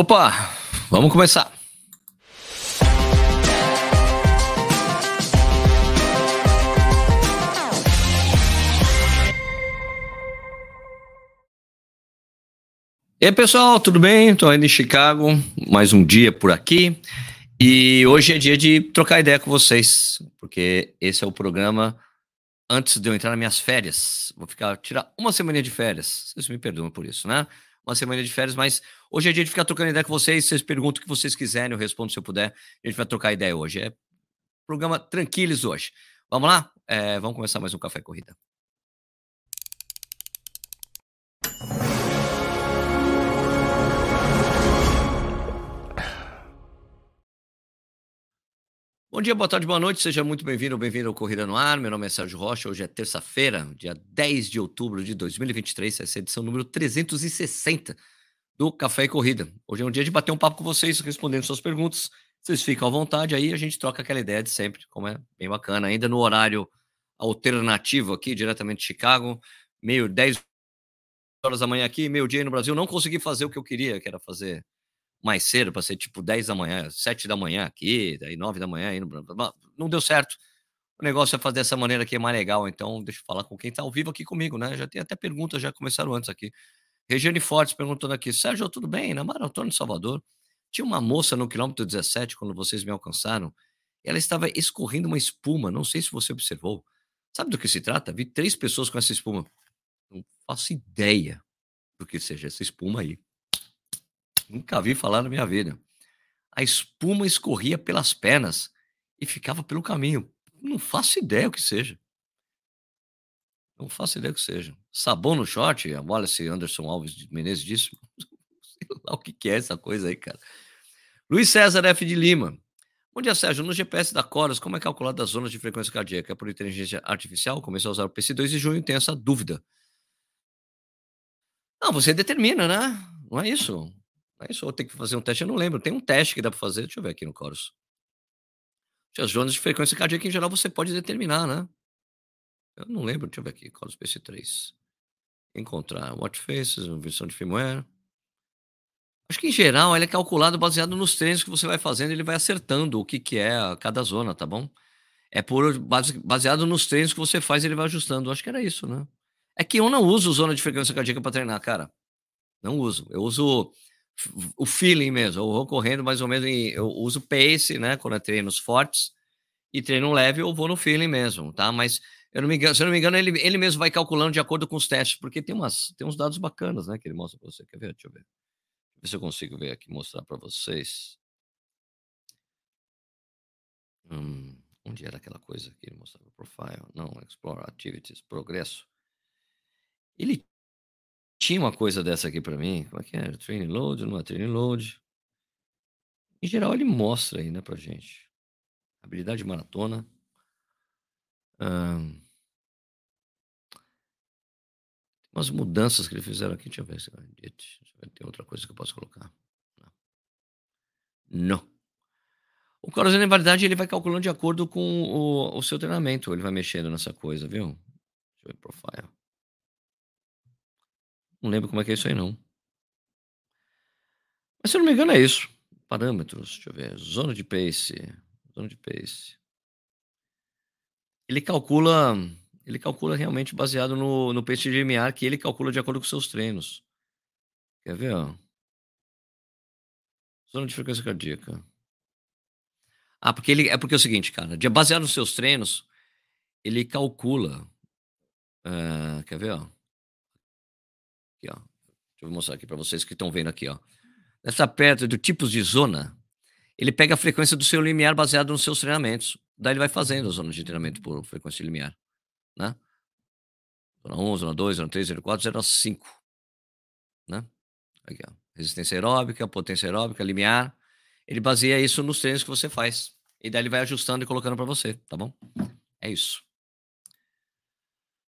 Opa, vamos começar. E aí, pessoal, tudo bem? Estou indo em Chicago, mais um dia por aqui. E hoje é dia de trocar ideia com vocês, porque esse é o programa antes de eu entrar nas minhas férias. Vou ficar tirar uma semana de férias. Vocês me perdoam por isso, né? Uma semana de férias, mas hoje é dia de ficar trocando ideia com vocês. Vocês perguntam o que vocês quiserem, eu respondo se eu puder. A gente vai trocar ideia hoje. É programa tranquilos hoje. Vamos lá? É, vamos começar mais um Café Corrida. Bom dia, boa tarde, boa noite, seja muito bem-vindo ou bem-vindo ao Corrida no Ar. Meu nome é Sérgio Rocha, hoje é terça-feira, dia 10 de outubro de 2023, essa é a edição número 360 do Café e Corrida. Hoje é um dia de bater um papo com vocês, respondendo suas perguntas. Vocês ficam à vontade aí, a gente troca aquela ideia de sempre, como é bem bacana. Ainda no horário alternativo aqui, diretamente de Chicago, meio 10 horas da manhã aqui, meio dia no Brasil. Não consegui fazer o que eu queria, que era fazer mais cedo, para ser tipo 10 da manhã, 7 da manhã aqui, daí 9 da manhã aí Não deu certo. O negócio é fazer dessa maneira aqui é mais legal, então deixa eu falar com quem está ao vivo aqui comigo, né? Já tem até perguntas, já começaram antes aqui. Regiane Fortes perguntando aqui, Sérgio, tudo bem? Na Maratona de Salvador, tinha uma moça no quilômetro 17, quando vocês me alcançaram, ela estava escorrendo uma espuma, não sei se você observou. Sabe do que se trata? Vi três pessoas com essa espuma. Não faço ideia do que seja essa espuma aí. Nunca vi falar na minha vida. A espuma escorria pelas pernas e ficava pelo caminho. Não faço ideia o que seja. Não faço ideia o que seja. Sabão no short, a Wallace Anderson Alves de Menezes disse. Sei lá o que é essa coisa aí, cara. Luiz César F. de Lima. Bom dia, Sérgio. No GPS da Coras, como é calculada as zonas de frequência cardíaca? É por inteligência artificial? Comecei a usar o PC2 em junho tenho essa dúvida. Não, você determina, né? Não é isso. Isso, ou tem que fazer um teste, eu não lembro. Tem um teste que dá para fazer, deixa eu ver aqui no Chorus. As zonas de frequência cardíaca em geral você pode determinar, né? Eu não lembro, deixa eu ver aqui, Chorus PC3. Encontrar watch faces, versão de firmware. Acho que em geral ele é calculado baseado nos treinos que você vai fazendo, ele vai acertando o que, que é cada zona, tá bom? É por baseado nos treinos que você faz, ele vai ajustando. Acho que era isso, né? É que eu não uso zona de frequência cardíaca para treinar, cara. Não uso. Eu uso o feeling mesmo. Eu vou correndo mais ou menos em, eu uso pace, né, quando é treinos fortes e treino leve, eu vou no feeling mesmo, tá? Mas eu não me engano, se eu não me engano, ele, ele mesmo vai calculando de acordo com os testes, porque tem umas tem uns dados bacanas, né, que ele mostra para você. Quer ver? Deixa eu ver. Deixa eu ver se eu consigo ver aqui mostrar para vocês. Hum, onde era aquela coisa que ele mostrava profile? Não, explore activities, progresso. Ele tinha uma coisa dessa aqui para mim. Como é que é? Training load, não é training load. Em geral, ele mostra aí, né, pra gente. Habilidade maratona. Um, umas mudanças que eles fizeram aqui. Deixa eu ver se tem outra coisa que eu posso colocar. Não. O Corazon, na verdade, ele vai calculando de acordo com o, o seu treinamento. Ele vai mexendo nessa coisa, viu? Deixa eu ver profile. Não lembro como é que é isso aí, não. Mas se eu não me engano, é isso. Parâmetros, deixa eu ver. Zona de pace. Zona de pace. Ele calcula. Ele calcula realmente baseado no, no pace de MR, que ele calcula de acordo com seus treinos. Quer ver, ó? Zona de frequência cardíaca. Ah, porque ele é porque é o seguinte, cara, baseado nos seus treinos, ele calcula. Uh, quer ver, ó? Aqui, ó. Deixa eu mostrar aqui para vocês que estão vendo aqui, ó. Nessa perto do tipos de zona, ele pega a frequência do seu limiar baseado nos seus treinamentos. Daí ele vai fazendo as zonas de treinamento por frequência limiar, né? Zona 1, zona 2, zona 3, zona 4, zona 5, né? Aqui, ó. Resistência aeróbica, potência aeróbica, limiar. Ele baseia isso nos treinos que você faz. E daí ele vai ajustando e colocando para você, tá bom? É isso.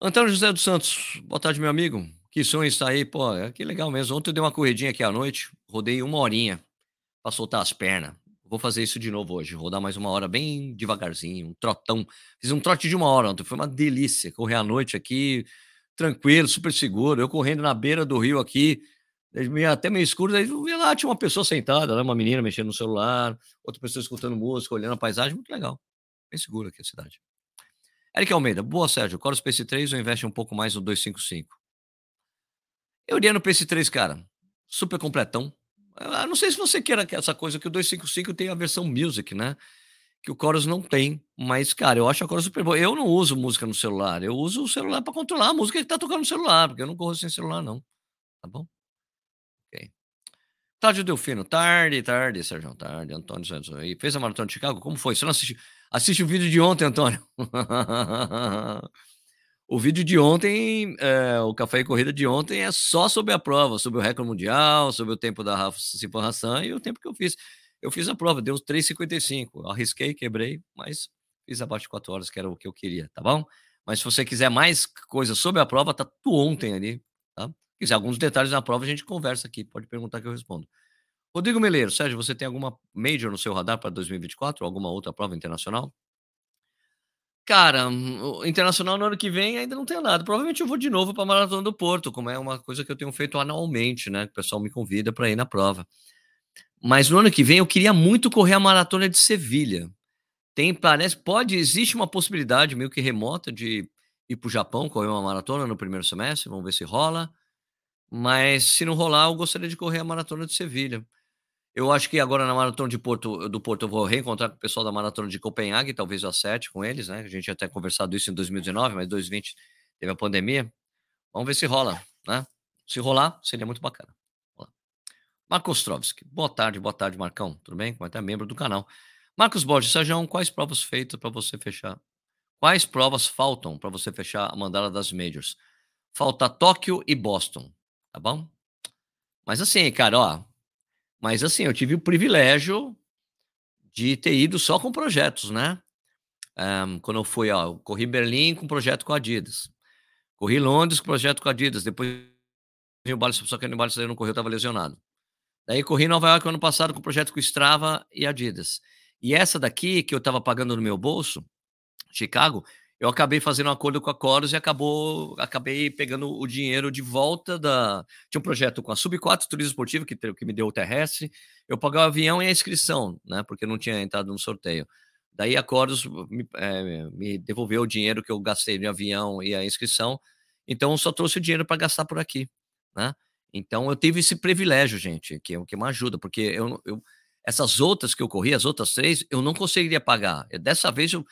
Antônio José dos Santos, boa tarde, meu amigo. Que sonho está aí, pô, é que legal mesmo. Ontem eu dei uma corridinha aqui à noite, rodei uma horinha para soltar as pernas. Vou fazer isso de novo hoje, rodar mais uma hora bem devagarzinho, um trotão. Fiz um trote de uma hora ontem, foi uma delícia correr à noite aqui, tranquilo, super seguro. Eu correndo na beira do rio aqui, até meio escuro, daí vi lá, tinha uma pessoa sentada, né, uma menina mexendo no celular, outra pessoa escutando música, olhando a paisagem, muito legal. Bem seguro aqui a cidade. Eric Almeida, boa, Sérgio. Coros PC3 ou investe um pouco mais no 255? Eu iria no PC3, cara. Super completão. Eu não sei se você quer essa coisa que o 255 tem a versão music, né? Que o Chorus não tem. Mas, cara, eu acho a Chorus super boa. Eu não uso música no celular. Eu uso o celular para controlar a música que tá tocando no celular, porque eu não corro sem celular, não. Tá bom? Ok. Tarde Delfino, tarde, tarde, Sérgio, tarde. Antônio Santos aí. Fez a maratona de Chicago? Como foi? Você não assistiu? Assiste o vídeo de ontem, Antônio. o vídeo de ontem, é, o Café e Corrida de ontem é só sobre a prova, sobre o recorde mundial, sobre o tempo da Rafa Cipan Hassan e o tempo que eu fiz. Eu fiz a prova, deu 3,55. Arrisquei, quebrei, mas fiz abaixo de 4 horas, que era o que eu queria, tá bom? Mas se você quiser mais coisas sobre a prova, tá tudo ontem ali, tá? Se quiser alguns detalhes da prova, a gente conversa aqui, pode perguntar que eu respondo. Rodrigo Meleiro, Sérgio, você tem alguma major no seu radar para 2024? Alguma outra prova internacional? Cara, internacional no ano que vem ainda não tenho nada. Provavelmente eu vou de novo para a Maratona do Porto, como é uma coisa que eu tenho feito anualmente, né? O pessoal me convida para ir na prova. Mas no ano que vem eu queria muito correr a Maratona de Sevilha. Tem, parece, pode, existe uma possibilidade meio que remota de ir para o Japão correr uma maratona no primeiro semestre, vamos ver se rola. Mas se não rolar, eu gostaria de correr a Maratona de Sevilha. Eu acho que agora na maratona de Porto, do Porto eu vou reencontrar com o pessoal da maratona de Copenhague, talvez a 7 com eles, né? A gente já até conversado isso em 2019, mas 2020 teve a pandemia. Vamos ver se rola, né? Se rolar, seria muito bacana. Marcos Ostrovski. Boa tarde, boa tarde, Marcão. Tudo bem? Como é até membro do canal. Marcos Borges, Sérgio, quais provas feitas para você fechar? Quais provas faltam para você fechar a mandala das Majors? Falta Tóquio e Boston, tá bom? Mas assim, cara, ó, mas assim, eu tive o privilégio de ter ido só com projetos, né? Um, quando eu fui, ó, eu corri Berlim com projeto com Adidas. Corri Londres com projeto com Adidas. Depois o Bali, só que no Bali eu não corri, eu estava lesionado. Daí corri Nova York ano passado com projeto com Strava e Adidas. E essa daqui, que eu estava pagando no meu bolso, Chicago, eu acabei fazendo um acordo com a Coros e acabou, acabei pegando o dinheiro de volta da. Tinha um projeto com a Sub 4 Turismo Esportivo, que, que me deu o terrestre. Eu paguei o avião e a inscrição, né? Porque não tinha entrado no sorteio. Daí a Coros me, é, me devolveu o dinheiro que eu gastei no avião e a inscrição. Então só trouxe o dinheiro para gastar por aqui, né? Então eu tive esse privilégio, gente, que, que me ajuda, porque eu, eu essas outras que eu corri, as outras três, eu não conseguiria pagar. Dessa vez eu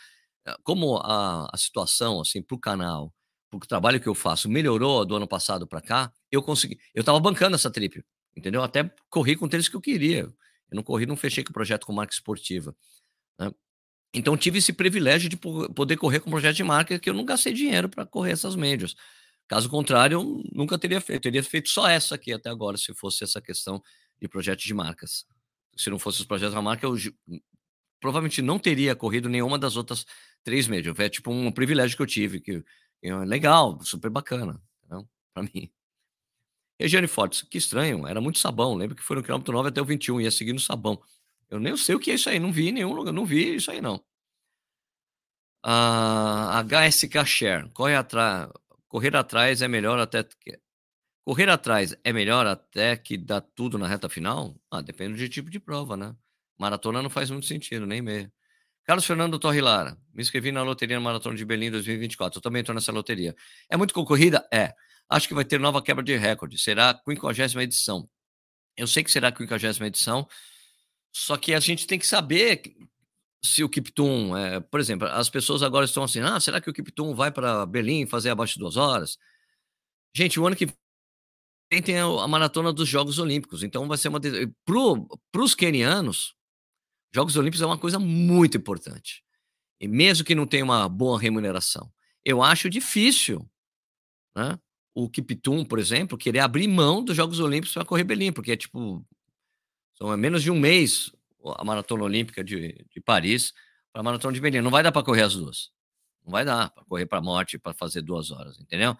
como a, a situação assim para o canal, para o trabalho que eu faço melhorou do ano passado para cá, eu consegui, eu estava bancando essa trip, entendeu? Até corri com tênis que eu queria. Eu não corri, não fechei com o projeto com marca esportiva. Né? Então tive esse privilégio de poder correr com projeto de marca que eu não gastei dinheiro para correr essas médias. Caso contrário, eu nunca teria feito. Eu teria feito só essa aqui até agora, se fosse essa questão de projetos de marcas. Se não fosse os projetos da marca, eu provavelmente não teria corrido nenhuma das outras três médios. É tipo um privilégio que eu tive, que é legal, super bacana, para mim. Regiane Fortes, que estranho, era muito sabão. Lembro que foi no quilômetro 9 até o 21, ia seguindo sabão. Eu nem sei o que é isso aí, não vi nenhum lugar, não vi isso aí não. Ah, HSK Share, corre atrás, correr atrás é melhor até que correr atrás é melhor até que dá tudo na reta final? Ah, depende do tipo de prova, né? Maratona não faz muito sentido, nem meia. Carlos Fernando Torrilara, me inscrevi na loteria Maratona de Berlim 2024. Eu também estou nessa loteria. É muito concorrida? É. Acho que vai ter nova quebra de recorde. Será a 50 edição. Eu sei que será a 50 edição, só que a gente tem que saber se o Kiptum, é, por exemplo, as pessoas agora estão assim, ah, será que o Kiptum vai para Berlim fazer abaixo de duas horas? Gente, o ano que vem tem a maratona dos Jogos Olímpicos, então vai ser uma. Para os quenianos, Jogos Olímpicos é uma coisa muito importante. E mesmo que não tenha uma boa remuneração, eu acho difícil, né? O Kiptum, por exemplo, querer abrir mão dos Jogos Olímpicos para correr Berlim, porque é tipo são é menos de um mês a maratona olímpica de, de Paris para a maratona de Berlim. Não vai dar para correr as duas. Não vai dar para correr para a morte para fazer duas horas, entendeu?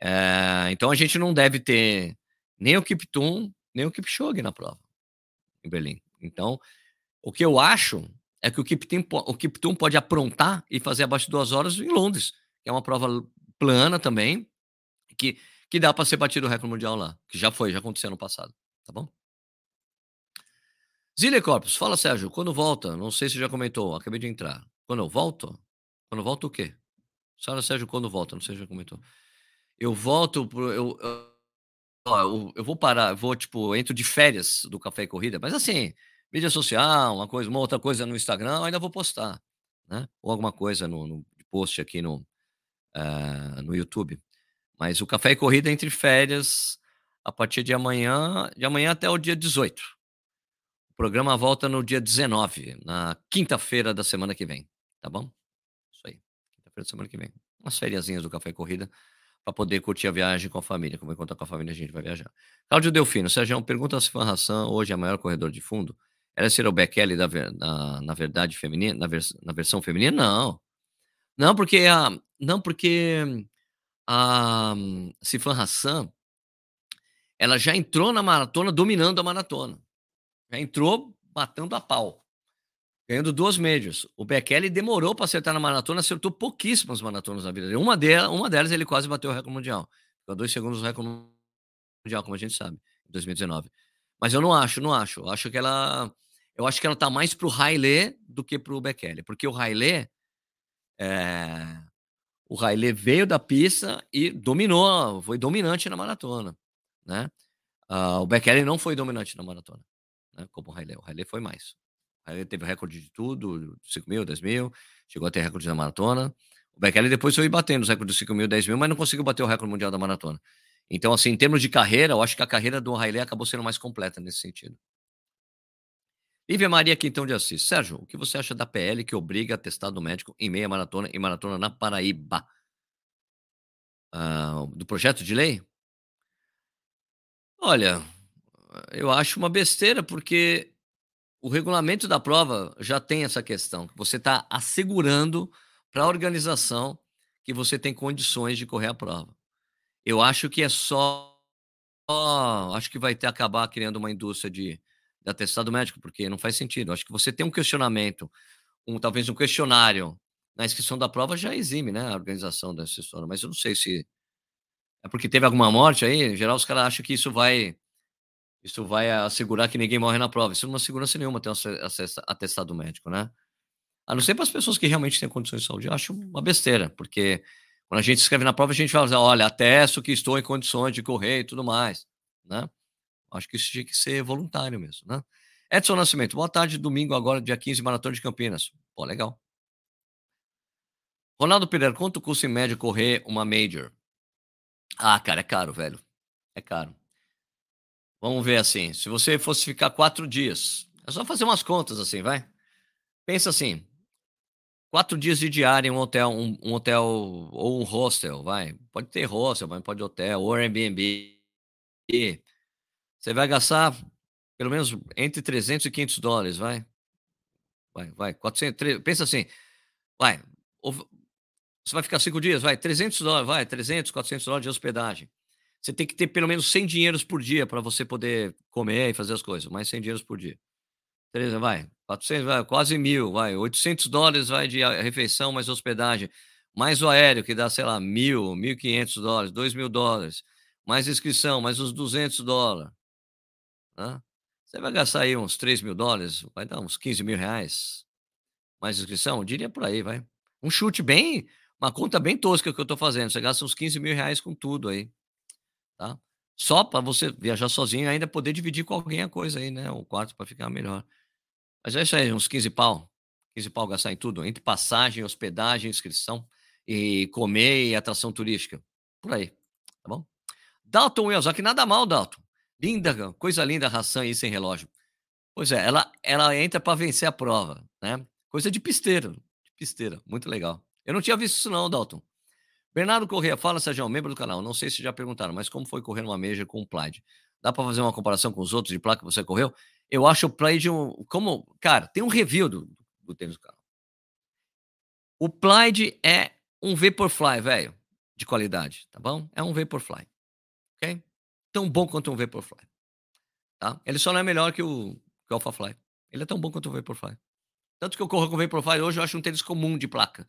É, então a gente não deve ter nem o Kiptum, nem o Kipchoge na prova em Berlim. Então o que eu acho é que o Kiptum pode aprontar e fazer abaixo de duas horas em Londres, que é uma prova plana também, que, que dá para ser batido o recorde mundial lá, que já foi, já aconteceu no passado, tá bom? Zile Corpus, fala Sérgio, quando volta? Não sei se já comentou, acabei de entrar. Quando eu volto? Quando volto o quê? Sara Sérgio, quando volta? Não sei se já comentou. Eu volto, pro, eu, eu, eu, eu vou parar, vou, tipo, entro de férias do Café e Corrida, mas assim, mídia social, uma coisa, uma outra coisa no Instagram, ainda vou postar, né? Ou alguma coisa no, no post aqui no, uh, no YouTube. Mas o Café e Corrida entre férias a partir de amanhã, de amanhã até o dia 18. O programa volta no dia 19, na quinta-feira da semana que vem, tá bom? Isso aí, quinta-feira da semana que vem. Umas férias do Café e Corrida para poder curtir a viagem com a família. Como enquanto com a família a gente vai viajar. Cláudio Delfino, Sérgio, pergunta se Fan Hassan hoje é o maior corredor de fundo. Ela seria o Bekele da, na, na verdade feminina, na, vers, na versão feminina? Não. Não, porque a, não porque a Sifan Hassan ela já entrou na maratona dominando a maratona. Já entrou batendo a pau. Ganhando duas médias. O Bekele demorou para acertar na maratona, acertou pouquíssimas maratonas na vida dele. Uma delas, uma delas ele quase bateu o recorde mundial. Ficou dois segundos no recorde mundial, como a gente sabe, em 2019. Mas eu não acho, não acho. Eu acho que ela eu acho que ela tá mais pro Haile do que pro Bekele, porque o Haile é, o Haile veio da pista e dominou, foi dominante na maratona, né? Uh, o Bekele não foi dominante na maratona, né? Como o Haile, o Haile foi mais. O Haile teve recorde de tudo, 5 mil, 10 mil, chegou a ter recorde na maratona. O Bekele depois foi batendo os recordes de 5 mil, 10 mil, mas não conseguiu bater o recorde mundial da maratona. Então, assim, em termos de carreira, eu acho que a carreira do Haile acabou sendo mais completa nesse sentido. Lívia Maria Quintão de Assis. Sérgio, o que você acha da PL que obriga a testado médico em meia maratona e maratona na Paraíba? Uh, do projeto de lei? Olha, eu acho uma besteira, porque o regulamento da prova já tem essa questão. Você está assegurando para a organização que você tem condições de correr a prova. Eu acho que é só. Acho que vai ter acabar criando uma indústria de de atestado médico, porque não faz sentido. Acho que você tem um questionamento, um, talvez um questionário na inscrição da prova já exime, né, a organização da assessora, mas eu não sei se é porque teve alguma morte aí, em geral os caras acham que isso vai isso vai assegurar que ninguém morre na prova. Isso não é segurança nenhuma ter um atestado médico, né? A não ser para as pessoas que realmente têm condições de saúde. Eu acho uma besteira, porque quando a gente escreve na prova, a gente fala, olha, atesto que estou em condições de correr e tudo mais, né? Acho que isso tinha que ser voluntário mesmo, né? Edson Nascimento, boa tarde, domingo agora, dia 15, Maratona de Campinas. Pô, legal. Ronaldo Pereira, quanto custa em média correr uma Major? Ah, cara, é caro, velho. É caro. Vamos ver assim, se você fosse ficar quatro dias, é só fazer umas contas assim, vai. Pensa assim, quatro dias de diária em um hotel, um, um hotel ou um hostel, vai. Pode ter hostel, mas pode hotel, ou Airbnb. Você vai gastar pelo menos entre 300 e 500 dólares, vai. Vai, vai. 400, 300, pensa assim, vai. Você vai ficar cinco dias, vai. 300 dólares, vai. 300, 400 dólares de hospedagem. Você tem que ter pelo menos 100 dinheiros por dia para você poder comer e fazer as coisas. Mais 100 dinheiros por dia. 300, vai. 400, vai. Quase mil, vai. 800 dólares vai de refeição mais hospedagem. Mais o aéreo, que dá, sei lá, mil, 1.500 dólares, 2 mil dólares. Mais inscrição, mais uns 200 dólares. Né? Você vai gastar aí uns 3 mil dólares, vai dar uns 15 mil reais. Mais inscrição? Eu diria por aí, vai. Um chute bem, uma conta bem tosca que eu estou fazendo. Você gasta uns 15 mil reais com tudo aí. Tá? Só para você viajar sozinho e ainda poder dividir com alguém a coisa aí, né? O quarto para ficar melhor. Mas é isso aí, uns 15 pau. 15 pau gastar em tudo, entre passagem, hospedagem, inscrição e comer e atração turística. Por aí, tá bom? Dalton Wilson, que nada mal, Dalton. Linda, coisa linda a ração aí sem relógio. Pois é, ela, ela entra para vencer a prova, né? Coisa de pisteiro, de pisteira, muito legal. Eu não tinha visto isso não, Dalton. Bernardo Corrêa, fala, Sérgio, membro do canal. Não sei se já perguntaram, mas como foi correr uma Major com o Plaid? Dá para fazer uma comparação com os outros de placa que você correu? Eu acho o Plaid um... Como... Cara, tem um review do, do tênis do canal. O Plaid é um Vaporfly, velho, de qualidade, tá bom? É um Vaporfly, ok? Tão bom quanto um Vaporfly. Tá? Ele só não é melhor que o, que o AlphaFly. Ele é tão bom quanto o Vaporfly. Tanto que eu corro com o Vaporfly hoje, eu acho um tênis comum de placa.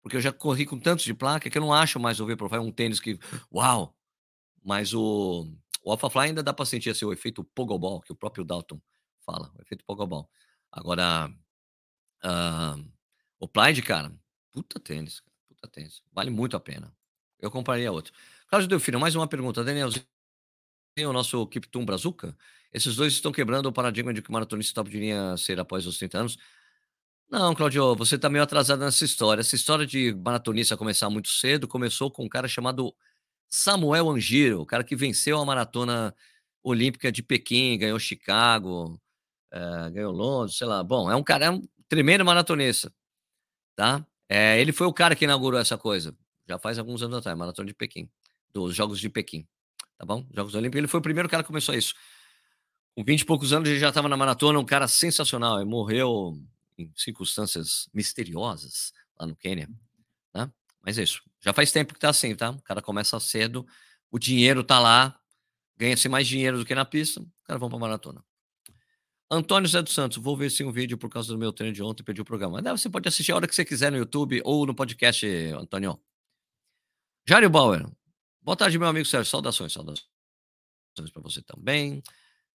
Porque eu já corri com tantos de placa que eu não acho mais o Vaporfly um tênis que, uau, Mas o, o AlphaFly ainda dá para sentir assim, o efeito Pogobol, que o próprio Dalton fala, o efeito Pogobol. Agora, uh, o Plaid, cara, puta tênis, puta tênis, vale muito a pena. Eu compraria outro. Cláudio Delfino, mais uma pergunta. Danielzinho, o nosso Kiptum Brazuca, esses dois estão quebrando o paradigma de que o maratonista top de linha ser após os 30 anos. Não, Claudio, você está meio atrasado nessa história. Essa história de maratonista começar muito cedo começou com um cara chamado Samuel Angiro, o cara que venceu a maratona olímpica de Pequim, ganhou Chicago, é, ganhou Londres, sei lá. Bom, é um cara, é um tremendo maratonista, tá? É, ele foi o cara que inaugurou essa coisa, já faz alguns anos atrás, maratona de Pequim, dos Jogos de Pequim, tá bom? Jogos Olímpicos, ele foi o primeiro cara que começou isso. Com 20 e poucos anos ele já estava na maratona, um cara sensacional, ele morreu em circunstâncias misteriosas lá no Quênia, né? Mas é isso. Já faz tempo que tá assim, tá? O cara começa cedo, o dinheiro tá lá, ganha-se mais dinheiro do que na pista, o cara vão pra maratona. Antônio Zé dos Santos, vou ver sim um vídeo por causa do meu treino de ontem, perdi o programa. Mas você pode assistir a hora que você quiser no YouTube ou no podcast, Antônio. Jário Bauer, boa tarde, meu amigo Sérgio. Saudações, saudações para você também.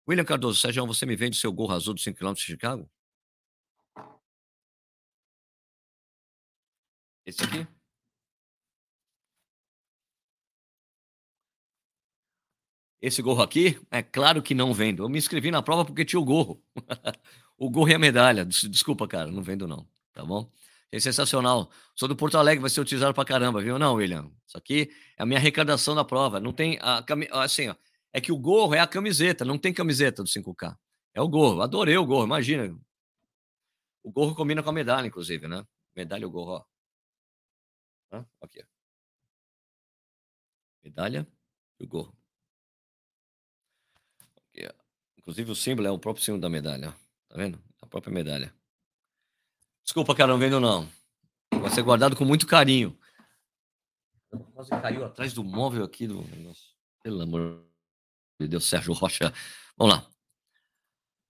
William Cardoso, Sérgio, você me vende seu gorro azul dos 5km de Chicago? Esse aqui? Esse gorro aqui, é claro que não vendo. Eu me inscrevi na prova porque tinha o gorro. o gorro e a medalha. Desculpa, cara, não vendo não, tá bom? É sensacional. Sou do Porto Alegre, vai ser utilizado pra caramba, viu? Não, William. Isso aqui é a minha arrecadação da prova. Não tem a assim, ó, é que o gorro é a camiseta, não tem camiseta do 5K. É o gorro. Adorei o gorro, imagina. O gorro combina com a medalha, inclusive, né? Medalha e o gorro, ó. Aqui. Medalha e o gorro. Aqui, Inclusive o símbolo é o próprio símbolo da medalha. Tá vendo? A própria medalha. Desculpa, cara, não vendo não. Vai ser guardado com muito carinho. Quase caiu atrás do móvel aqui do negócio. Pelo amor de Deus, Sérgio Rocha. Vamos lá.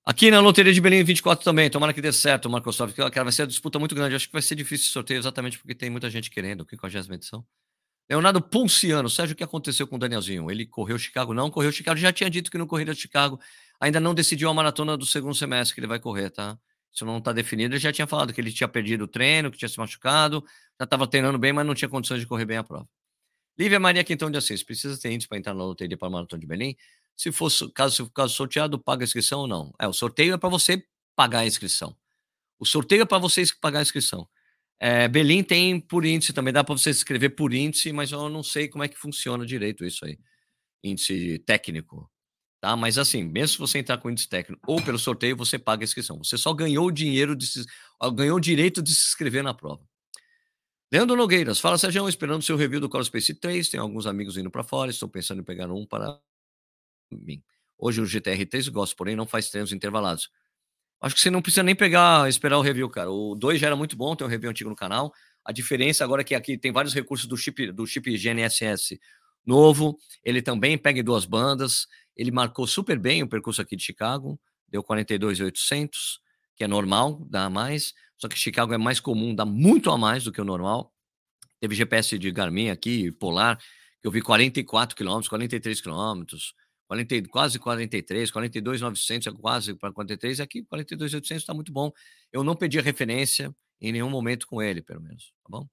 Aqui na Loteria de Belém 24 também, tomara que dê certo, Microsoft. Cara, vai ser uma disputa muito grande. Acho que vai ser difícil esse sorteio exatamente porque tem muita gente querendo. O 50 edição. Leonardo Ponciano, Sérgio, o que aconteceu com o Danielzinho? Ele correu Chicago? Não, correu Chicago. Já tinha dito que não correria Chicago. Ainda não decidiu a maratona do segundo semestre que ele vai correr, tá? Isso não está definido. Ele já tinha falado que ele tinha perdido o treino, que tinha se machucado, já estava treinando bem, mas não tinha condições de correr bem a prova. Lívia Maria Quintão de Assis, precisa ter índice para entrar na loteria para a maratona de Belém? Se fosse caso, caso sorteado, paga a inscrição ou não? É, o sorteio é para você pagar a inscrição. O sorteio é para vocês pagar a inscrição. É, Belém tem por índice também, dá para você se inscrever por índice, mas eu não sei como é que funciona direito isso aí. Índice técnico. Tá? Mas assim, mesmo se você entrar com índice técnico ou pelo sorteio, você paga a inscrição. Você só ganhou o dinheiro de se, ganhou o direito de se inscrever na prova. Leandro Nogueiras, fala Sérgio, esperando seu review do Call Space 3. Tem alguns amigos indo para fora, estou pensando em pegar um para mim. Hoje o GTR3 gosto, porém não faz treinos intervalados. Acho que você não precisa nem pegar, esperar o review, cara. O 2 já era muito bom, tem um review antigo no canal. A diferença agora é que aqui tem vários recursos do chip do chip GNSS novo. Ele também pega em duas bandas. Ele marcou super bem o percurso aqui de Chicago, deu 42,800, que é normal, dá a mais. Só que Chicago é mais comum, dá muito a mais do que o normal. Teve GPS de Garmin aqui, Polar, que eu vi 44 quilômetros, 43 quilômetros. 40, quase 43, 42,900, é quase para 43, aqui 42,800 está muito bom. Eu não pedi referência em nenhum momento com ele, pelo menos, tá bom?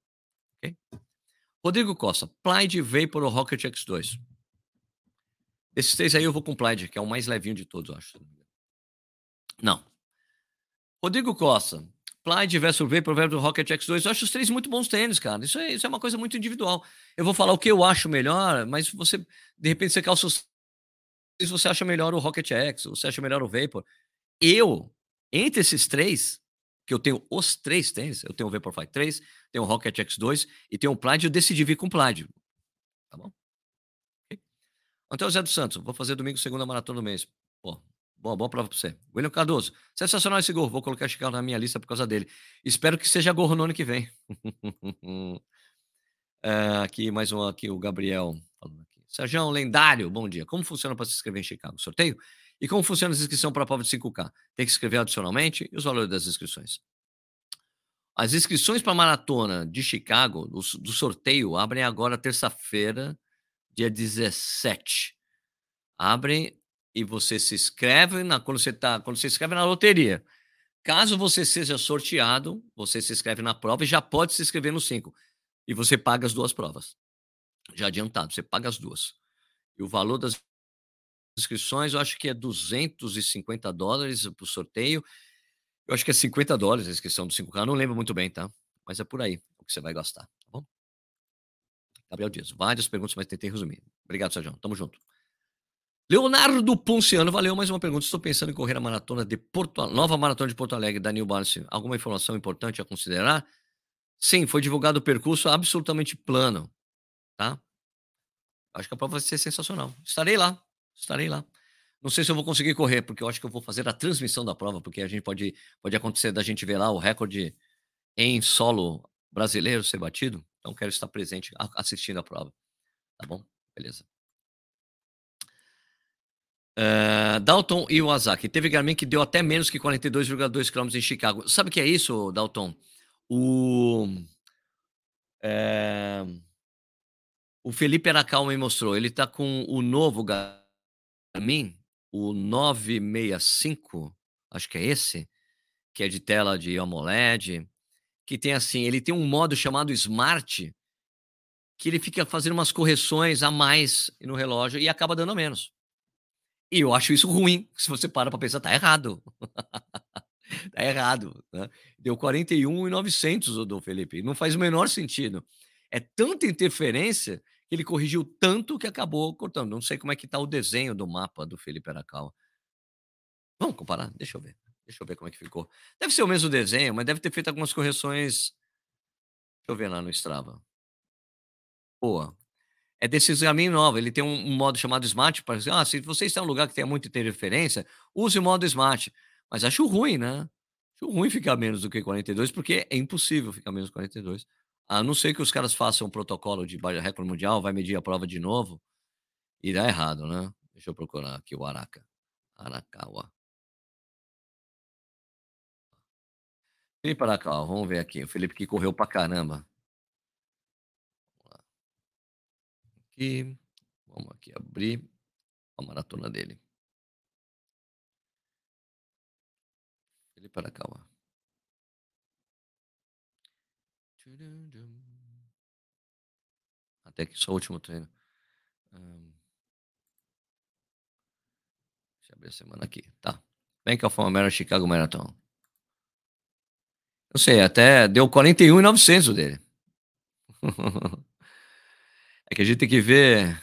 Ok? Rodrigo Costa, Plaid Vapor ou Rocket X2? Desses três aí eu vou com Plaid, que é o mais levinho de todos, eu acho. Não. Rodrigo Costa, Plaid versus Vapor versus Rocket X2. Eu acho os três muito bons tênis, cara. Isso é, isso é uma coisa muito individual. Eu vou falar o que eu acho melhor, mas você, de repente, você calça os se você acha melhor o Rocket X, você acha melhor o Vapor. Eu, entre esses três, que eu tenho os três tênis, eu tenho o Vaporfly 3, tenho o Rocket X2 e tenho o Plaid, eu decidi vir com o Plaid. Tá bom? Antônio Zé dos Santos, vou fazer domingo segunda maratona do mês. Pô, boa, boa prova pra você. William Cardoso, sensacional esse gorro, vou colocar Chicago na minha lista por causa dele. Espero que seja gorro no ano que vem. é, aqui mais um aqui, o Gabriel falando. Sérgio, lendário, bom dia. Como funciona para se inscrever em Chicago? Sorteio? E como funciona a inscrição para a prova de 5K? Tem que escrever adicionalmente e os valores das inscrições. As inscrições para a maratona de Chicago, do, do sorteio, abrem agora terça-feira, dia 17. Abre e você se inscreve na quando você tá quando você inscreve na loteria. Caso você seja sorteado, você se inscreve na prova e já pode se inscrever no 5. E você paga as duas provas. Já adiantado, você paga as duas. E o valor das inscrições, eu acho que é 250 dólares para o sorteio. Eu acho que é 50 dólares a inscrição do 5K, eu não lembro muito bem, tá? Mas é por aí o que você vai gastar, tá bom? Gabriel Dias, várias perguntas, mas tentei resumir. Obrigado, Sérgio. Tamo junto. Leonardo Ponciano, valeu mais uma pergunta. Estou pensando em correr a maratona de Porto Nova Maratona de Porto Alegre, da New Balance. Alguma informação importante a considerar? Sim, foi divulgado o percurso absolutamente plano, tá? Acho que a prova vai ser sensacional. Estarei lá, estarei lá. Não sei se eu vou conseguir correr, porque eu acho que eu vou fazer a transmissão da prova, porque a gente pode, pode acontecer da gente ver lá o recorde em solo brasileiro ser batido. Então quero estar presente assistindo a prova. Tá bom? Beleza. Uh, Dalton Iwasaki. Teve Garmin que deu até menos que 42,2 km em Chicago. Sabe o que é isso, Dalton? O. É, o Felipe Aracal me mostrou. Ele está com o novo Garmin, o 965, acho que é esse, que é de tela de AMOLED, que tem assim, ele tem um modo chamado Smart, que ele fica fazendo umas correções a mais no relógio e acaba dando menos. E eu acho isso ruim. Se você para para pensar, tá errado. tá errado. Né? Deu 41,900 o do Felipe. Não faz o menor sentido. É tanta interferência ele corrigiu tanto que acabou cortando. Não sei como é que tá o desenho do mapa do Felipe Arakawa. Vamos comparar? Deixa eu ver. Deixa eu ver como é que ficou. Deve ser o mesmo desenho, mas deve ter feito algumas correções. Deixa eu ver lá no Strava. Boa. É desses caminhos novos. Ele tem um, um, modo chamado Smart. Para dizer, ah, se você está em um lugar que tem muita interferência, use o modo Smart. Mas acho ruim, né? Acho ruim ficar menos do que 42, porque é impossível ficar menos que 42. A não ser que os caras façam um protocolo de recorde mundial, vai medir a prova de novo e dá errado, né? Deixa eu procurar aqui o Araka. Arakawa. Felipe Arakawa, vamos ver aqui. O Felipe que correu pra caramba. Aqui. Vamos aqui abrir a maratona dele. Felipe Arakawa. Até que só o último treino. Um, deixa eu abrir a semana aqui. Tá. Bank of America Chicago Marathon. Eu sei, até deu 41,900 o dele. é que a gente tem que ver.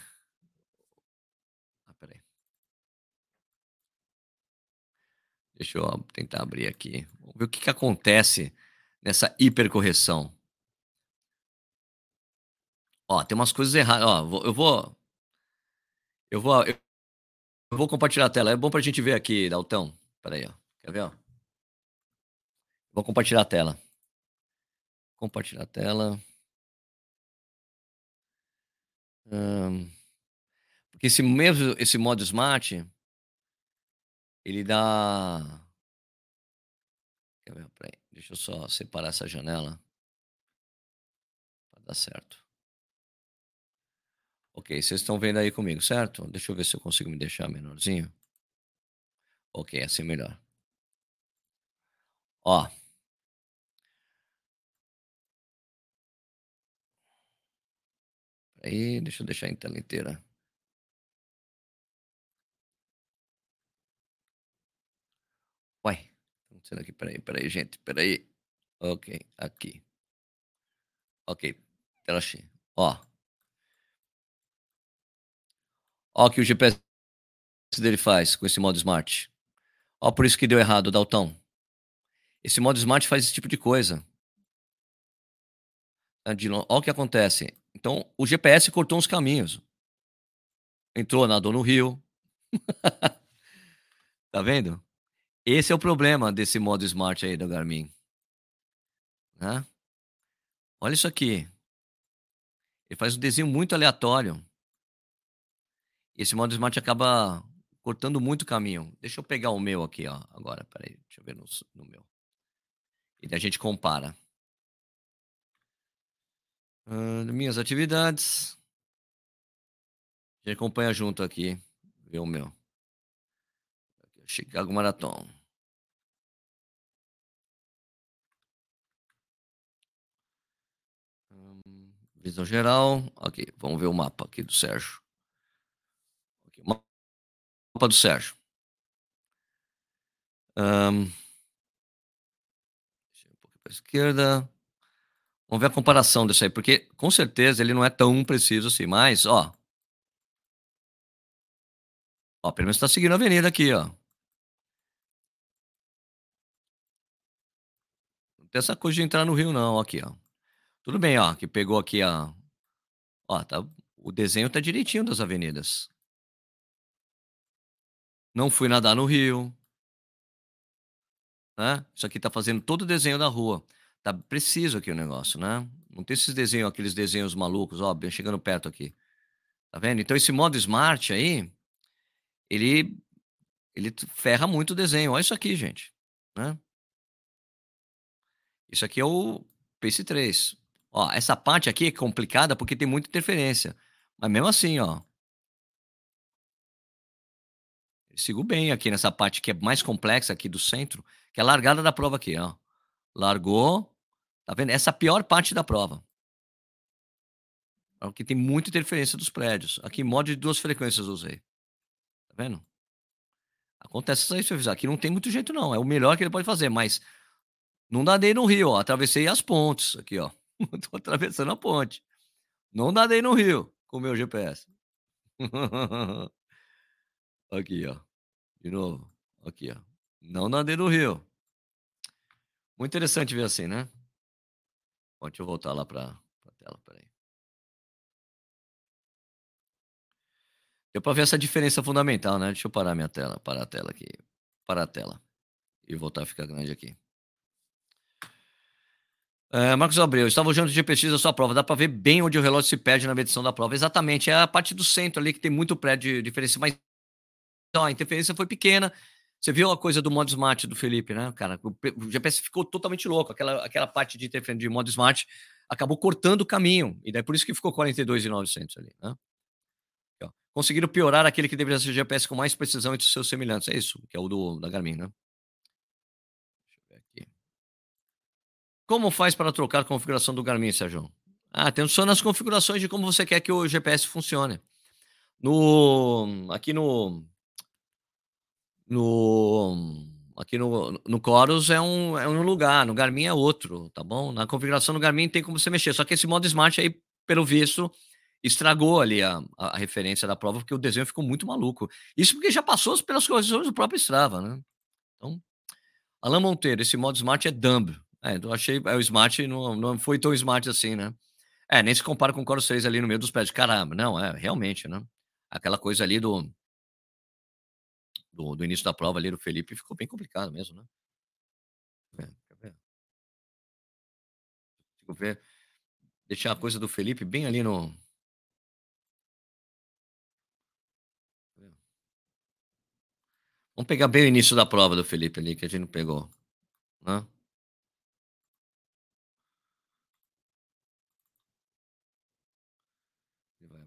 Ah, peraí. Deixa eu tentar abrir aqui. Vamos ver o que, que acontece nessa hipercorreção. Ó, tem umas coisas erradas. Ó, eu vou. Eu vou. Eu vou compartilhar a tela. É bom pra gente ver aqui, Daltão. Pera aí, ó. Quer ver, ó? Vou compartilhar a tela. Compartilhar a tela. porque esse mesmo esse modo smart ele dá? Peraí, deixa eu só separar essa janela para dar certo. Ok, vocês estão vendo aí comigo, certo? Deixa eu ver se eu consigo me deixar menorzinho. Ok, assim melhor. Ó. Aí, deixa eu deixar em tela inteira. Uai, acontecendo aqui? Peraí, peraí, gente, peraí. Ok, aqui. Ok, tela cheia. Ó. Ó o que o GPS dele faz com esse modo smart. Ó por isso que deu errado, Daltão. Esse modo smart faz esse tipo de coisa. Ó o que acontece. Então, o GPS cortou uns caminhos. Entrou, nadou no rio. tá vendo? Esse é o problema desse modo smart aí do Garmin. Né? Olha isso aqui. Ele faz um desenho muito aleatório. Esse modo Smart acaba cortando muito caminho. Deixa eu pegar o meu aqui, ó. Agora, peraí, deixa eu ver no, no meu. E a gente compara. Uh, minhas atividades. A gente acompanha junto aqui, vê o meu. Chicago Marathon. Hum, visão geral, ok, vamos ver o mapa aqui do Sérgio. Mapa do Sérgio. Um, um pouco para a esquerda. Vamos ver a comparação disso aí, porque com certeza ele não é tão preciso assim, mas, ó. Ó, pelo menos está seguindo a avenida aqui, ó. Não tem essa coisa de entrar no rio, não, aqui, ó. Tudo bem, ó, que pegou aqui a. Ó, tá, o desenho tá direitinho das avenidas. Não fui nadar no rio. Né? Isso aqui tá fazendo todo o desenho da rua. Tá preciso aqui o negócio, né? Não tem esses desenhos, aqueles desenhos malucos, ó, chegando perto aqui. Tá vendo? Então esse modo Smart aí, ele ele ferra muito o desenho. Olha isso aqui, gente, né? Isso aqui é o Pace 3. Ó, essa parte aqui é complicada porque tem muita interferência. Mas mesmo assim, ó. Sigo bem aqui nessa parte que é mais complexa aqui do centro, que é a largada da prova aqui, ó. Largou. Tá vendo? Essa é a pior parte da prova. Porque tem muita interferência dos prédios. Aqui, modo de duas frequências usei. Tá vendo? Acontece isso aí, se eu. Aqui não tem muito jeito, não. É o melhor que ele pode fazer, mas não nadei no rio, ó. Atravessei as pontes aqui, ó. Tô atravessando a ponte. Não nadei no rio com o meu GPS. aqui, ó. De novo. Aqui, ó. Não nadei no rio. Muito interessante ver assim, né? Bom, deixa eu voltar lá para a tela, peraí. Deu para ver essa diferença fundamental, né? Deixa eu parar minha tela, parar a tela aqui. Parar a tela. E voltar a ficar grande aqui. É, Marcos Abreu, estava usando de pesquisa da sua prova. Dá para ver bem onde o relógio se perde na medição da prova. Exatamente, é a parte do centro ali que tem muito prédio de diferença, mas ó, a interferência foi pequena. Você viu a coisa do modo smart do Felipe, né, cara? O GPS ficou totalmente louco. Aquela, aquela parte de interferência de modo smart acabou cortando o caminho. E daí por isso que ficou 42,900 ali, né? Ó, conseguiram piorar aquele que deveria ser o GPS com mais precisão entre os seus semelhantes. É isso, que é o do, da Garmin, né? Como faz para trocar a configuração do Garmin, Sérgio? Ah, tem só nas configurações de como você quer que o GPS funcione. No aqui no no aqui no, no Chorus é um, é um lugar, no Garmin é outro, tá bom? Na configuração do Garmin tem como você mexer, só que esse modo Smart aí, pelo visto, estragou ali a, a, referência da prova, porque o desenho ficou muito maluco. Isso porque já passou pelas correções do próprio Strava, né? Então, Alan Monteiro, esse modo Smart é dumb. É, eu achei. É, o Smart não, não foi tão smart assim, né? É, nem se compara com o Core 6 ali no meio dos pés. Caramba, não, é, realmente, né? Aquela coisa ali do, do, do início da prova ali do Felipe ficou bem complicado mesmo, né? É, quer ver? Deixa eu ver. Deixar a coisa do Felipe bem ali no. Vamos pegar bem o início da prova do Felipe ali, que a gente não pegou. Né?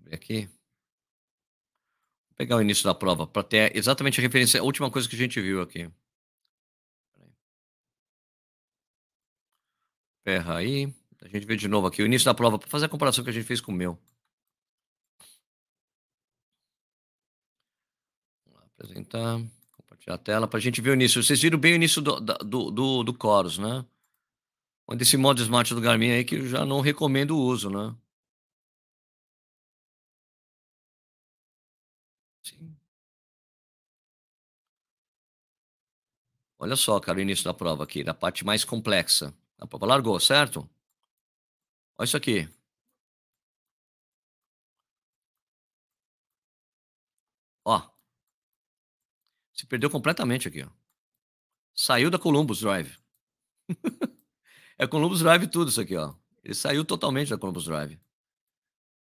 abrir aqui. Pegar o início da prova para ter exatamente a referência, a última coisa que a gente viu aqui. Ferra aí. A gente vê de novo aqui o início da prova para fazer a comparação que a gente fez com o meu. Apresentar, compartilhar a tela para a gente ver o início. Vocês viram bem o início do, do, do, do Chorus, né? Onde esse modo Smart do Garmin aí que eu já não recomendo o uso, né? Olha só, cara, o início da prova aqui, da parte mais complexa. A prova largou, certo? Olha isso aqui. Ó. Se perdeu completamente aqui, ó. Saiu da Columbus Drive. é Columbus Drive tudo isso aqui, ó. Ele saiu totalmente da Columbus Drive.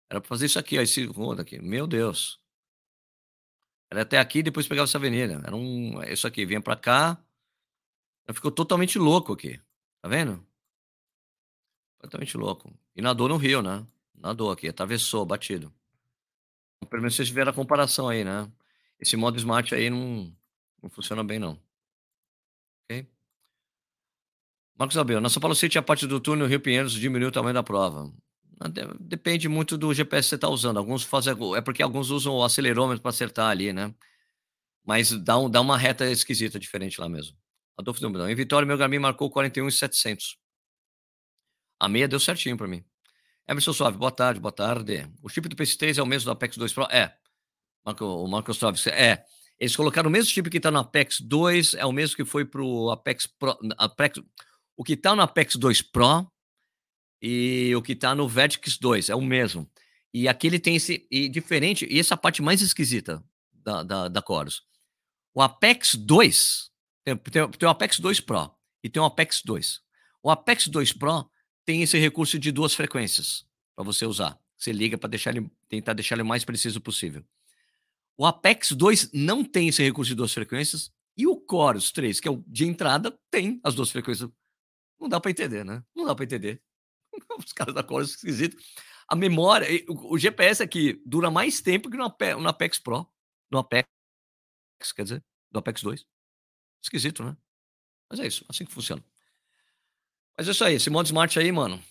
Era para fazer isso aqui, ó, esse rodo aqui. Meu Deus. Era até aqui, depois pegava essa avenida. Era um, isso aqui, vinha para cá. Ficou totalmente louco aqui. Tá vendo? Totalmente louco. E nadou no rio, né? Nadou aqui, atravessou, batido. Pelo menos vocês tiveram a comparação aí, né. Esse modo smart aí não não funciona bem não. Ok. Marcos Abel, na São Paulo City, a parte do túnel Rio Pinheiros diminui o tamanho da prova. Depende muito do GPS que você está usando. Alguns fazem. É porque alguns usam o acelerômetro para acertar ali, né? Mas dá, um, dá uma reta esquisita, diferente lá mesmo. Adolfo Dumbledão. Em Vitória, meu Garmin marcou 41,700. A meia deu certinho para mim. Emerson Suave, boa tarde, boa tarde. O chip do PS3 é o mesmo do Apex 2 Pro? É. Marco, o Marcos Suave, é. Eles colocaram o mesmo chip que está no Apex 2, é o mesmo que foi para o Apex Pro. Apex, o que está no Apex 2 Pro e o que está no Vertex 2, é o mesmo. E aqui ele tem esse. E diferente, e essa parte mais esquisita da, da, da Chorus. O Apex 2, tem, tem, o Apex 2 Pro e tem o Apex 2. O Apex 2 Pro tem esse recurso de duas frequências para você usar. Você liga para deixar ele, tentar deixar ele o mais preciso possível. O Apex 2 não tem esse recurso de duas frequências e o Chorus 3, que é o de entrada, tem as duas frequências. Não dá para entender, né? Não dá para entender. Os caras da Chorus esquisito. A memória, o, o GPS aqui dura mais tempo que no Apex, no Apex Pro, no Apex, quer dizer, do Apex 2. Esquisito, né? Mas é isso, assim que funciona. Mas é isso aí, esse modo smart aí, mano,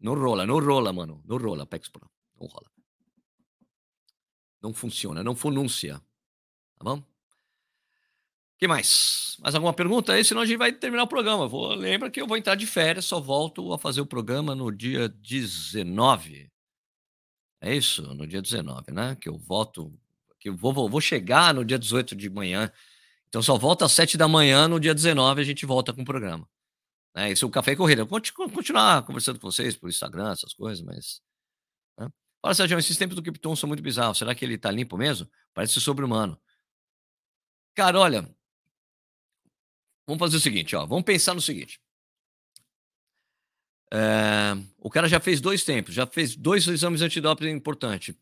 não rola, não rola, mano. Não rola, Apex Pro. Não rola. Não funciona, não fununcia. Tá bom? que mais? Mais alguma pergunta aí? Senão a gente vai terminar o programa. Vou, lembra que eu vou entrar de férias, só volto a fazer o programa no dia 19. É isso? No dia 19, né? Que eu volto. Que eu vou, vou, vou chegar no dia 18 de manhã. Então só volta às 7 da manhã, no dia 19 a gente volta com o programa. É, esse é o Café e Corrida. Vou continuar conversando com vocês por Instagram, essas coisas, mas. Né? Fala, Sérgio, esses tempos do Krypton são muito bizarros. Será que ele tá limpo mesmo? Parece sobre-humano. Cara, olha, Vamos fazer o seguinte, ó. Vamos pensar no seguinte. É, o cara já fez dois tempos, já fez dois exames antidoping importantes.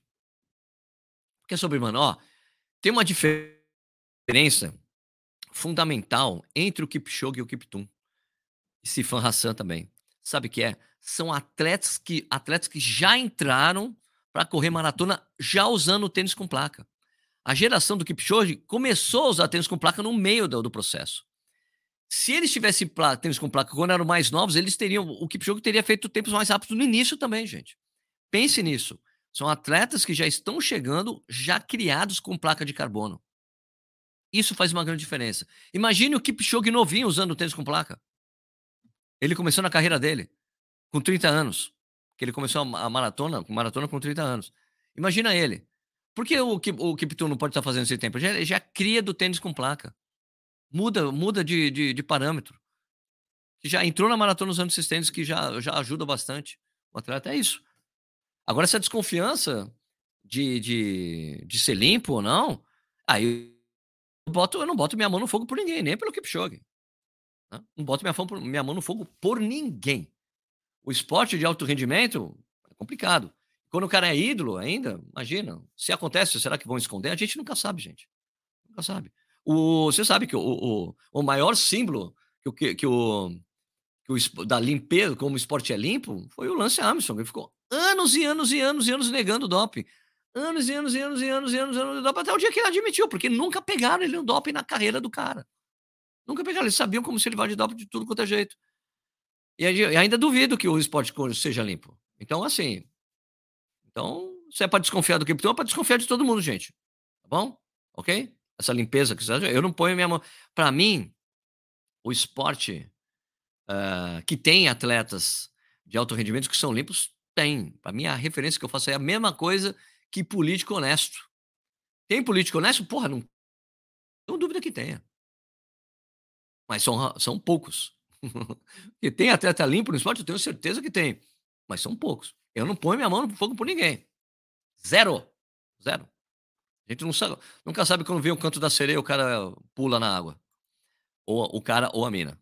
Porque é sobre, mano, ó, tem uma diferença fundamental entre o Kipchoge e o Kiptum. E Sifan Hassan também. Sabe o que é? São atletas que, atletas que já entraram para correr maratona já usando o tênis com placa. A geração do Kipchoge começou a usar tênis com placa no meio do, do processo. Se eles tivessem tênis com placa quando eram mais novos, eles teriam. O Kipchoge teria feito tempos mais rápidos no início também, gente. Pense nisso. São atletas que já estão chegando, já criados com placa de carbono. Isso faz uma grande diferença. Imagine o Kipchoge novinho usando tênis com placa. Ele começou na carreira dele com 30 anos. Que ele começou a maratona, com maratona com 30 anos. Imagina ele. Por que o, o Kipton não pode estar fazendo esse tempo? Já, já cria do tênis com placa. Muda, muda de, de, de parâmetro. Já entrou na maratona usando esses tênis que já, já ajuda bastante. O atleta é isso. Agora, essa desconfiança de, de, de ser limpo ou não, aí boto, eu não boto minha mão no fogo por ninguém, nem pelo Kipchoge. Né? Não boto minha mão, minha mão no fogo por ninguém. O esporte de alto rendimento é complicado. Quando o cara é ídolo ainda, imagina, se acontece, será que vão esconder? A gente nunca sabe, gente. Nunca sabe. O, você sabe que o, o, o maior símbolo que, que, que, o, que o da limpeza, como o esporte é limpo, foi o Lance Armstrong. Ele ficou anos e anos e anos e anos negando o doping. Anos e anos e anos e anos e anos, anos até o dia que ele admitiu, porque nunca pegaram ele no doping na carreira do cara. Nunca pegaram, eles sabiam como se ele vai de doping de tudo quanto é jeito. E ainda duvido que o esporte seja limpo. Então, assim. Então, se é para desconfiar do Krypton, é para desconfiar de todo mundo, gente. Tá bom? Ok? essa limpeza que eu não ponho minha mão. Para mim, o esporte uh, que tem atletas de alto rendimento que são limpos, tem. Para mim, a referência que eu faço é a mesma coisa que político honesto. Tem político honesto? Porra, não tenho dúvida que tenha. Mas são, são poucos. e tem atleta limpo no esporte, eu tenho certeza que tem. Mas são poucos. Eu não ponho minha mão no fogo por ninguém. Zero. Zero. A gente não sabe, nunca sabe quando vem o canto da sereia, o cara pula na água. Ou o cara ou a mina.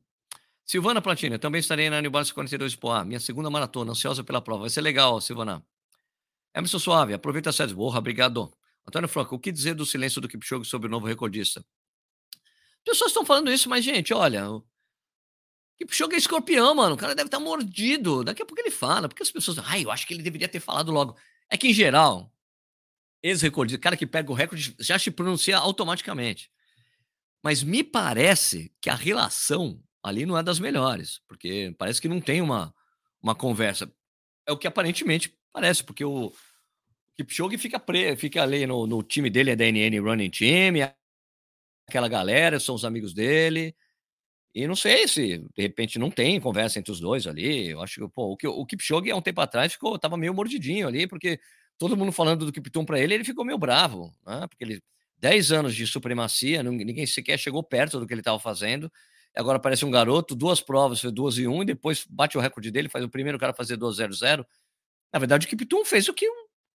Silvana Platini, também estarei na Anibalse 42 Poá, minha segunda maratona, ansiosa pela prova. Vai ser legal, Silvana. Emerson Suave, aproveita a sede. Porra, obrigado. Antônio Franco, o que dizer do silêncio do Kipchoge sobre o novo recordista? Pessoas estão falando isso, mas, gente, olha, o Kipchoge é escorpião, mano. O cara deve estar tá mordido. Daqui a pouco ele fala. Porque as pessoas, ai, eu acho que ele deveria ter falado logo. É que, em geral, ex-recordista, cara que pega o recorde, já se pronuncia automaticamente. Mas me parece que a relação ali não é das melhores, porque parece que não tem uma, uma conversa. É o que aparentemente parece, porque o Kipchoge fica, pre, fica ali no, no time dele, é da NN Running Team, aquela galera, são os amigos dele. E não sei se, de repente, não tem conversa entre os dois ali. Eu acho que, pô, o, o Kipchoge, há um tempo atrás, ficou, tava meio mordidinho ali, porque todo mundo falando do Kipton para ele, ele ficou meio bravo, né? Porque ele, 10 anos de supremacia, ninguém sequer chegou perto do que ele estava fazendo. Agora parece um garoto, duas provas, foi duas e um, e depois bate o recorde dele, faz o primeiro cara fazer 2-0-0. Na verdade, o Kipton fez o que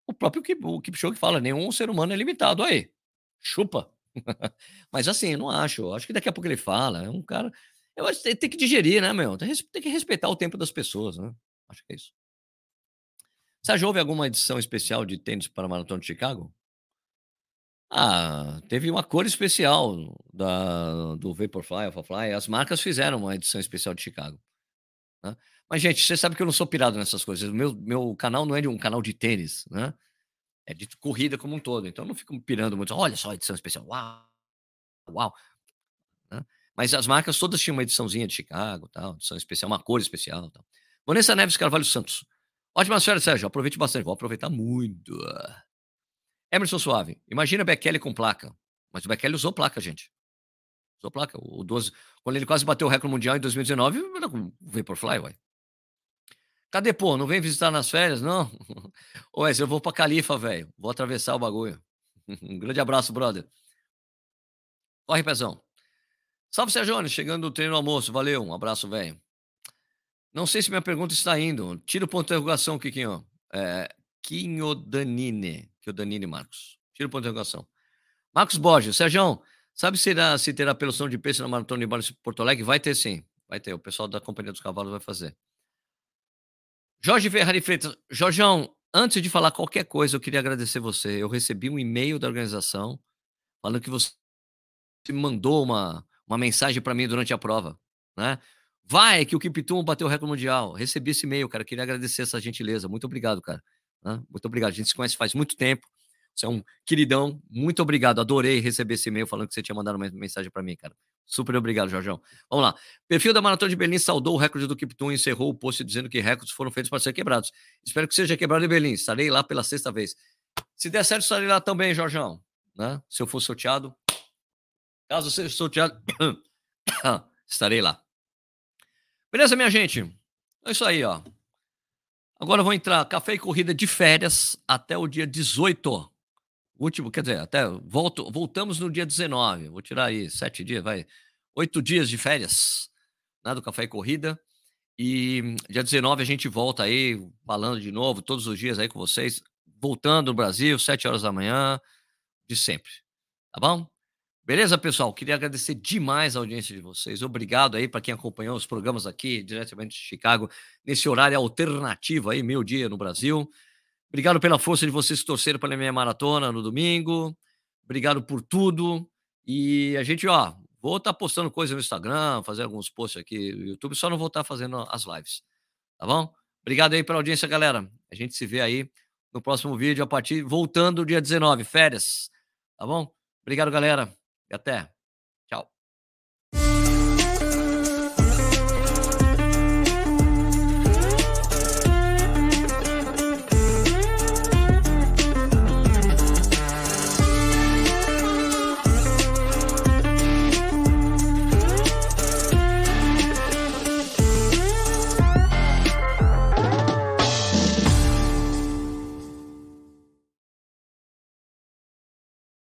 o próprio o Kipchoge fala, nenhum ser humano é limitado. Aí, chupa. Mas assim, eu não acho. Acho que daqui a pouco ele fala. É um cara. Eu acho que tem que digerir, né, meu? Tem que respeitar o tempo das pessoas, né? Acho que é isso. Já houve alguma edição especial de tênis para a Maratona de Chicago? Ah, teve uma cor especial da, do Vaporfly, Alphafly. As marcas fizeram uma edição especial de Chicago. Né? Mas, gente, você sabe que eu não sou pirado nessas coisas. Meu, meu canal não é de um canal de tênis, né? É de corrida como um todo. Então, eu não fico pirando muito. Olha só a edição especial. Uau! Uau! Né? Mas as marcas todas tinham uma ediçãozinha de Chicago, tal, edição especial, uma cor especial. Tal. Vanessa Neves Carvalho Santos. Ótimas férias, Sérgio. Aproveite bastante. Vou aproveitar muito. Emerson Suave. Imagina Bekele com placa. Mas o Bekele usou placa, gente. Usou placa. O 12, quando ele quase bateu o recorde mundial em 2019, era com Vaporfly, uai. Cadê, pô? Não vem visitar nas férias, não? Ué, eu vou pra Califa, velho. Vou atravessar o bagulho. Um grande abraço, brother. Corre, pezão. Salve, Sérgio. Chegando no treino almoço. Valeu. Um abraço, velho. Não sei se minha pergunta está indo. Tira o ponto de interrogação, Kikinho. É, Quinho Danine. Que o Danine Marcos. Tira o ponto de interrogação. Marcos Borges. Sérgio, sabe se, irá, se terá de peixe na Maratona de Porto Alegre? Vai ter sim. Vai ter. O pessoal da Companhia dos Cavalos vai fazer. Jorge Ferrari Freitas. Jorjão, antes de falar qualquer coisa, eu queria agradecer você. Eu recebi um e-mail da organização falando que você mandou uma, uma mensagem para mim durante a prova, né? Vai, que o Kiptum bateu o recorde mundial. Recebi esse e-mail, cara. Queria agradecer essa gentileza. Muito obrigado, cara. Muito obrigado. A gente se conhece faz muito tempo. Você é um queridão. Muito obrigado. Adorei receber esse e-mail falando que você tinha mandado uma mensagem para mim, cara. Super obrigado, Jorjão. Vamos lá. Perfil da Maratona de Berlim saudou o recorde do Kiptum e encerrou o post dizendo que recordes foram feitos para ser quebrados. Espero que seja quebrado em Berlim. Estarei lá pela sexta vez. Se der certo, estarei lá também, Jorjão. Né? Se eu for sorteado. Caso seja sorteado, estarei lá. Beleza, minha gente? É isso aí, ó. Agora eu vou entrar café e corrida de férias até o dia 18. Último, quer dizer, até volto, voltamos no dia 19. Vou tirar aí sete dias, vai. Oito dias de férias né, do café e corrida. E dia 19 a gente volta aí, falando de novo, todos os dias aí com vocês, voltando no Brasil, sete horas da manhã, de sempre. Tá bom? Beleza, pessoal? Queria agradecer demais a audiência de vocês. Obrigado aí para quem acompanhou os programas aqui diretamente de Chicago, nesse horário alternativo aí, meio dia no Brasil. Obrigado pela força de vocês que torceram pela minha maratona no domingo. Obrigado por tudo. E a gente, ó, vou estar tá postando coisa no Instagram, fazer alguns posts aqui no YouTube, só não vou estar tá fazendo as lives. Tá bom? Obrigado aí pela audiência, galera. A gente se vê aí no próximo vídeo a partir voltando dia 19, férias. Tá bom? Obrigado, galera. E até.